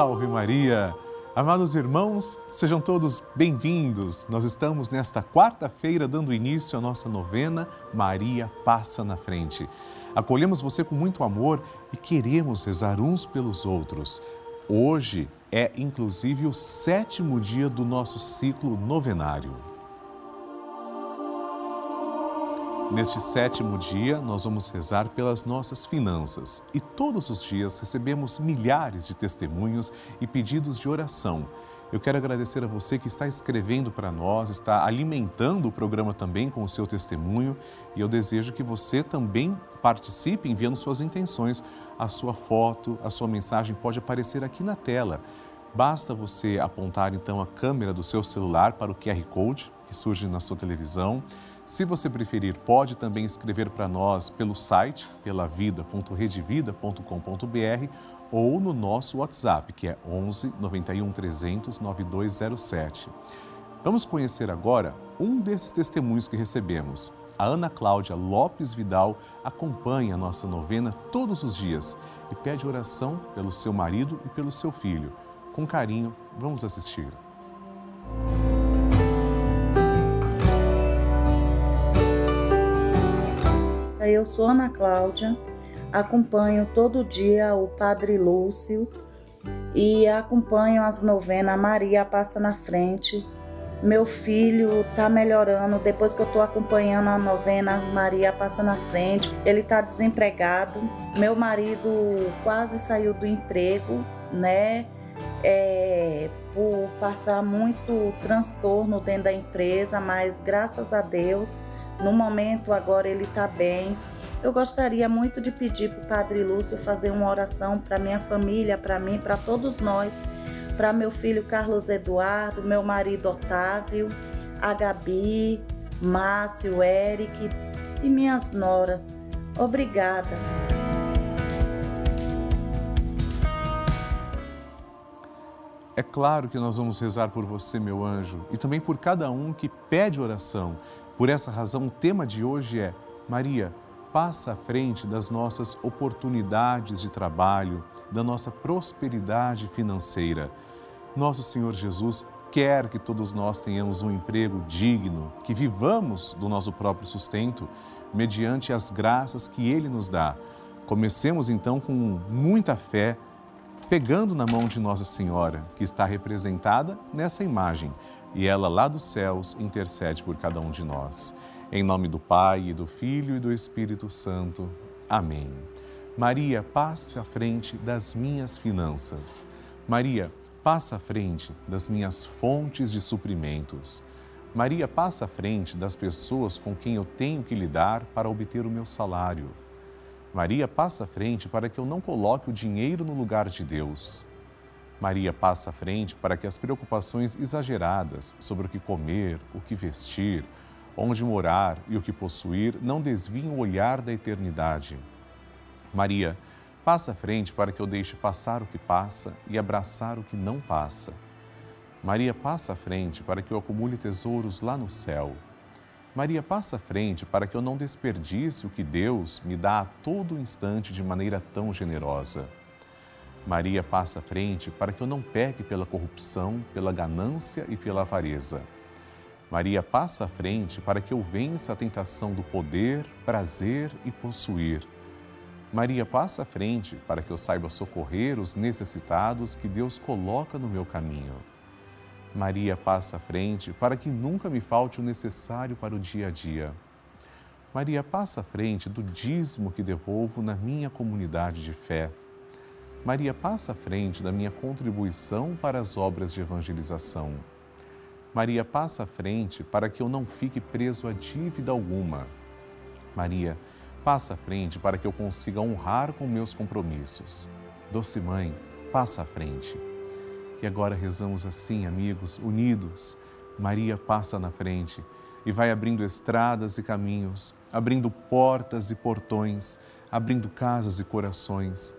Salve Maria! Amados irmãos, sejam todos bem-vindos. Nós estamos nesta quarta-feira dando início à nossa novena Maria Passa na Frente. Acolhemos você com muito amor e queremos rezar uns pelos outros. Hoje é inclusive o sétimo dia do nosso ciclo novenário. Neste sétimo dia, nós vamos rezar pelas nossas finanças e todos os dias recebemos milhares de testemunhos e pedidos de oração. Eu quero agradecer a você que está escrevendo para nós, está alimentando o programa também com o seu testemunho e eu desejo que você também participe enviando suas intenções. A sua foto, a sua mensagem pode aparecer aqui na tela. Basta você apontar então a câmera do seu celular para o QR Code que surge na sua televisão se você preferir, pode também escrever para nós pelo site pelavida.redevida.com.br ou no nosso WhatsApp, que é 11 91 300 9207. Vamos conhecer agora um desses testemunhos que recebemos. A Ana Cláudia Lopes Vidal acompanha a nossa novena todos os dias e pede oração pelo seu marido e pelo seu filho. Com carinho, vamos assistir. Eu sou Ana Cláudia, acompanho todo dia o Padre Lúcio e acompanho as novenas Maria Passa na Frente. Meu filho tá melhorando depois que eu tô acompanhando a novena Maria Passa na Frente. Ele tá desempregado. Meu marido quase saiu do emprego, né? É, por passar muito transtorno dentro da empresa, mas graças a Deus no momento, agora ele está bem. Eu gostaria muito de pedir para o Padre Lúcio fazer uma oração para minha família, para mim, para todos nós, para meu filho Carlos Eduardo, meu marido Otávio, a Gabi, Márcio, Eric e minhas noras. Obrigada. É claro que nós vamos rezar por você, meu anjo, e também por cada um que pede oração. Por essa razão, o tema de hoje é Maria, passa à frente das nossas oportunidades de trabalho, da nossa prosperidade financeira. Nosso Senhor Jesus quer que todos nós tenhamos um emprego digno, que vivamos do nosso próprio sustento, mediante as graças que Ele nos dá. Comecemos então com muita fé, pegando na mão de Nossa Senhora, que está representada nessa imagem e ela lá dos céus intercede por cada um de nós. Em nome do Pai, e do Filho e do Espírito Santo. Amém. Maria, passa à frente das minhas finanças. Maria, passa à frente das minhas fontes de suprimentos. Maria, passa à frente das pessoas com quem eu tenho que lidar para obter o meu salário. Maria, passa à frente para que eu não coloque o dinheiro no lugar de Deus. Maria passa à frente para que as preocupações exageradas sobre o que comer, o que vestir, onde morar e o que possuir não desviem o olhar da eternidade. Maria passa à frente para que eu deixe passar o que passa e abraçar o que não passa. Maria passa à frente para que eu acumule tesouros lá no céu. Maria passa à frente para que eu não desperdice o que Deus me dá a todo instante de maneira tão generosa. Maria passa à frente para que eu não peque pela corrupção, pela ganância e pela avareza. Maria passa à frente para que eu vença a tentação do poder, prazer e possuir. Maria passa à frente para que eu saiba socorrer os necessitados que Deus coloca no meu caminho. Maria passa à frente para que nunca me falte o necessário para o dia a dia. Maria passa à frente do dízimo que devolvo na minha comunidade de fé. Maria passa à frente da minha contribuição para as obras de evangelização. Maria passa à frente para que eu não fique preso a dívida alguma. Maria passa à frente para que eu consiga honrar com meus compromissos. Doce Mãe, passa à frente. E agora rezamos assim, amigos, unidos. Maria passa na frente e vai abrindo estradas e caminhos, abrindo portas e portões, abrindo casas e corações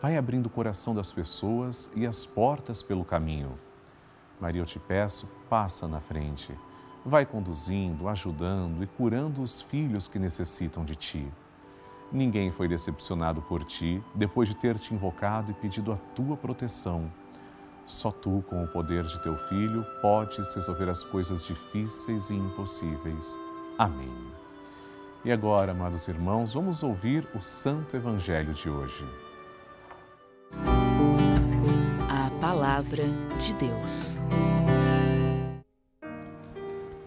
Vai abrindo o coração das pessoas e as portas pelo caminho. Maria, eu te peço, passa na frente. Vai conduzindo, ajudando e curando os filhos que necessitam de ti. Ninguém foi decepcionado por ti depois de ter te invocado e pedido a tua proteção. Só tu, com o poder de teu Filho, podes resolver as coisas difíceis e impossíveis. Amém. E agora, amados irmãos, vamos ouvir o Santo Evangelho de hoje. Palavra de Deus.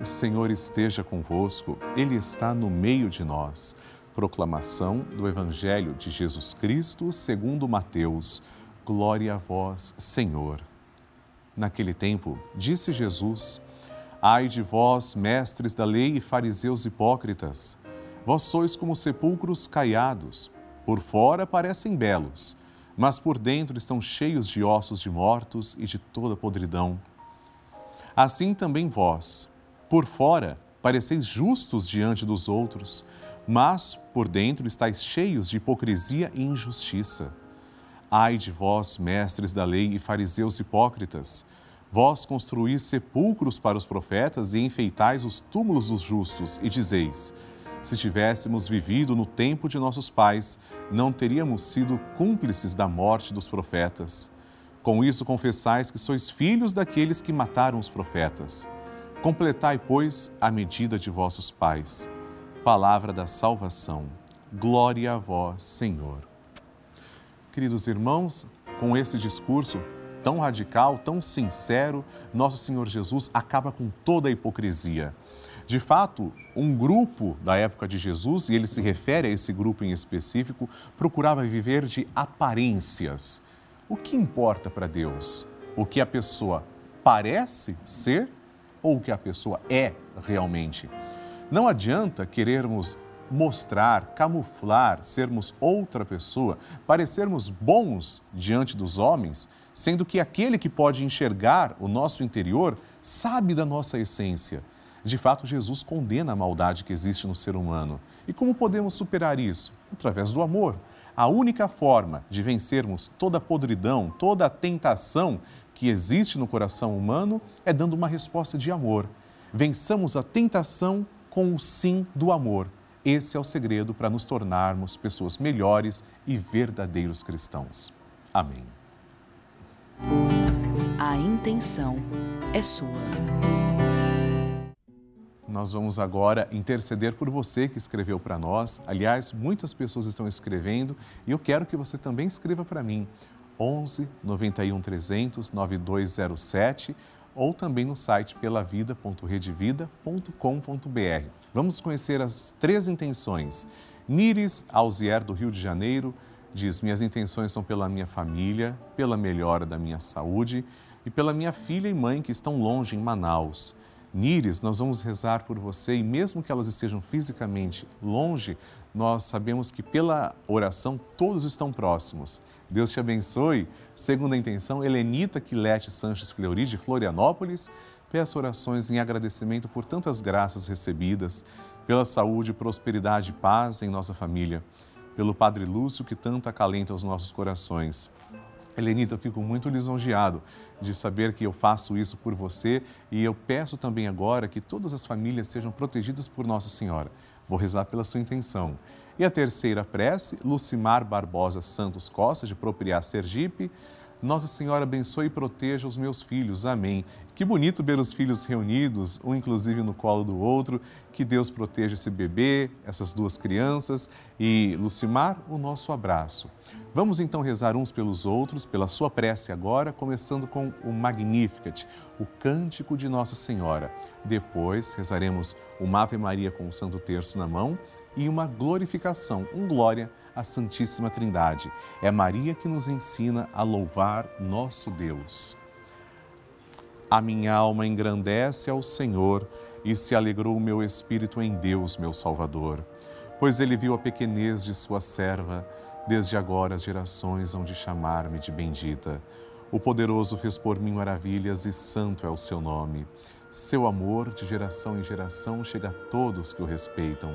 O Senhor esteja convosco, Ele está no meio de nós. Proclamação do Evangelho de Jesus Cristo segundo Mateus. Glória a vós, Senhor. Naquele tempo, disse Jesus: Ai de vós, mestres da lei e fariseus hipócritas, vós sois como sepulcros caiados, por fora parecem belos, mas por dentro estão cheios de ossos de mortos e de toda podridão. Assim também vós, por fora, pareceis justos diante dos outros, mas por dentro estáis cheios de hipocrisia e injustiça. Ai de vós, mestres da lei e fariseus hipócritas, vós construís sepulcros para os profetas e enfeitais os túmulos dos justos, e dizeis: se tivéssemos vivido no tempo de nossos pais, não teríamos sido cúmplices da morte dos profetas. Com isso confessais que sois filhos daqueles que mataram os profetas. Completai, pois, a medida de vossos pais palavra da salvação. Glória a vós, Senhor. Queridos irmãos, com esse discurso tão radical, tão sincero, nosso Senhor Jesus acaba com toda a hipocrisia. De fato, um grupo da época de Jesus, e ele se refere a esse grupo em específico, procurava viver de aparências. O que importa para Deus? O que a pessoa parece ser ou o que a pessoa é realmente? Não adianta querermos mostrar, camuflar, sermos outra pessoa, parecermos bons diante dos homens, sendo que aquele que pode enxergar o nosso interior sabe da nossa essência. De fato, Jesus condena a maldade que existe no ser humano. E como podemos superar isso? Através do amor. A única forma de vencermos toda a podridão, toda a tentação que existe no coração humano é dando uma resposta de amor. Vençamos a tentação com o sim do amor. Esse é o segredo para nos tornarmos pessoas melhores e verdadeiros cristãos. Amém. A intenção é sua. Nós vamos agora interceder por você que escreveu para nós. Aliás, muitas pessoas estão escrevendo e eu quero que você também escreva para mim. 11 91 300 9207 ou também no site pelavida.redevida.com.br. Vamos conhecer as três intenções. Nires Alzier, do Rio de Janeiro, diz: Minhas intenções são pela minha família, pela melhora da minha saúde e pela minha filha e mãe que estão longe em Manaus. Nires, nós vamos rezar por você e mesmo que elas estejam fisicamente longe, nós sabemos que pela oração todos estão próximos. Deus te abençoe. Segundo a intenção, Helenita Quilete Sanches Fleury, de Florianópolis, peço orações em agradecimento por tantas graças recebidas, pela saúde, prosperidade e paz em nossa família, pelo Padre Lúcio que tanto acalenta os nossos corações. Helenita, eu fico muito lisonjeado de saber que eu faço isso por você e eu peço também agora que todas as famílias sejam protegidas por Nossa Senhora. Vou rezar pela sua intenção. E a terceira prece, Lucimar Barbosa Santos Costa, de Propriar Sergipe. Nossa Senhora abençoe e proteja os meus filhos. Amém. Que bonito ver os filhos reunidos, um inclusive no colo do outro. Que Deus proteja esse bebê, essas duas crianças. E, Lucimar, o nosso abraço. Vamos então rezar uns pelos outros, pela sua prece agora, começando com o Magnificat, o cântico de Nossa Senhora. Depois rezaremos o Ave Maria com o Santo Terço na mão e uma glorificação, um glória à Santíssima Trindade. É Maria que nos ensina a louvar nosso Deus. A minha alma engrandece ao Senhor e se alegrou o meu espírito em Deus, meu Salvador, pois ele viu a pequenez de sua serva. desde agora as gerações hão de chamar-me de bendita. O poderoso fez por mim maravilhas e santo é o seu nome. Seu amor de geração em geração chega a todos que o respeitam.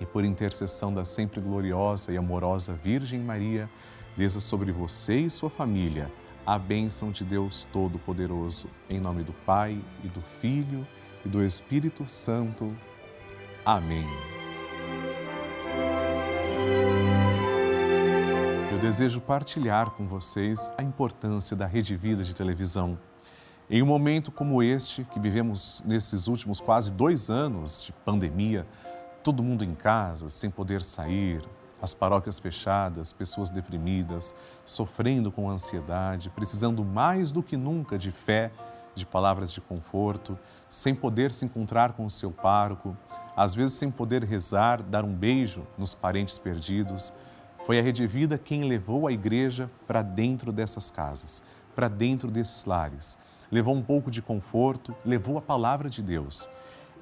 E por intercessão da sempre gloriosa e amorosa Virgem Maria, desça sobre você e sua família a bênção de Deus Todo-Poderoso. Em nome do Pai, e do Filho, e do Espírito Santo. Amém. eu desejo partilhar com vocês a importância da Rede Vida de televisão. Em um momento como este, que vivemos nesses últimos quase dois anos de pandemia, todo mundo em casa, sem poder sair, as paróquias fechadas, pessoas deprimidas, sofrendo com ansiedade, precisando mais do que nunca de fé, de palavras de conforto, sem poder se encontrar com o seu pároco, às vezes sem poder rezar, dar um beijo nos parentes perdidos foi a Rede Vida quem levou a igreja para dentro dessas casas, para dentro desses lares. Levou um pouco de conforto, levou a palavra de Deus.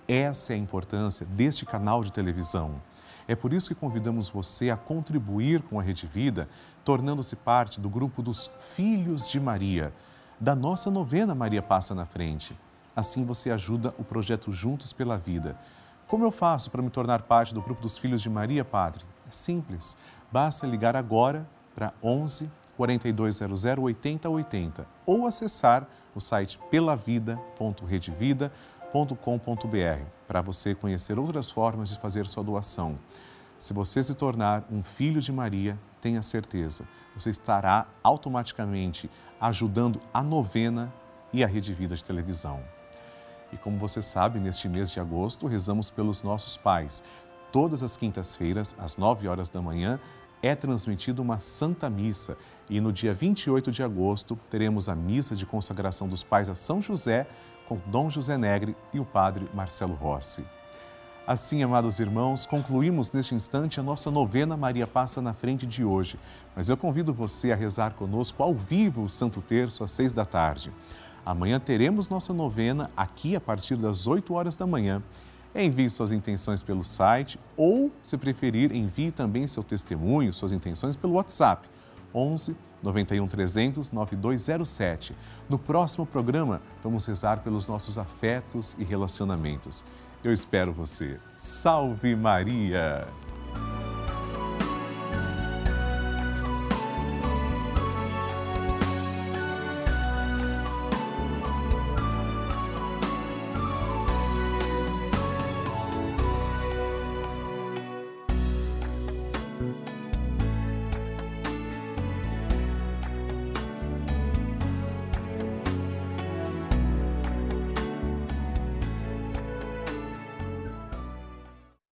Essa é a importância deste canal de televisão. É por isso que convidamos você a contribuir com a Rede Vida, tornando-se parte do grupo dos Filhos de Maria, da nossa novena Maria Passa na Frente. Assim você ajuda o projeto Juntos pela Vida. Como eu faço para me tornar parte do grupo dos Filhos de Maria, Padre? É simples. Basta ligar agora para 11 4200 8080 ou acessar o site pelavida.redevida.com.br para você conhecer outras formas de fazer sua doação. Se você se tornar um filho de Maria, tenha certeza, você estará automaticamente ajudando a novena e a Rede Vida de televisão. E como você sabe, neste mês de agosto, rezamos pelos nossos pais, todas as quintas-feiras, às 9 horas da manhã, é transmitida uma Santa Missa e no dia 28 de agosto teremos a missa de consagração dos pais a São José com Dom José Negre e o Padre Marcelo Rossi. Assim, amados irmãos, concluímos neste instante a nossa novena Maria Passa na Frente de hoje. Mas eu convido você a rezar conosco ao vivo o Santo Terço às seis da tarde. Amanhã teremos nossa novena aqui a partir das 8 horas da manhã Envie suas intenções pelo site ou, se preferir, envie também seu testemunho, suas intenções pelo WhatsApp 11 91 300 9207. No próximo programa, vamos rezar pelos nossos afetos e relacionamentos. Eu espero você. Salve Maria!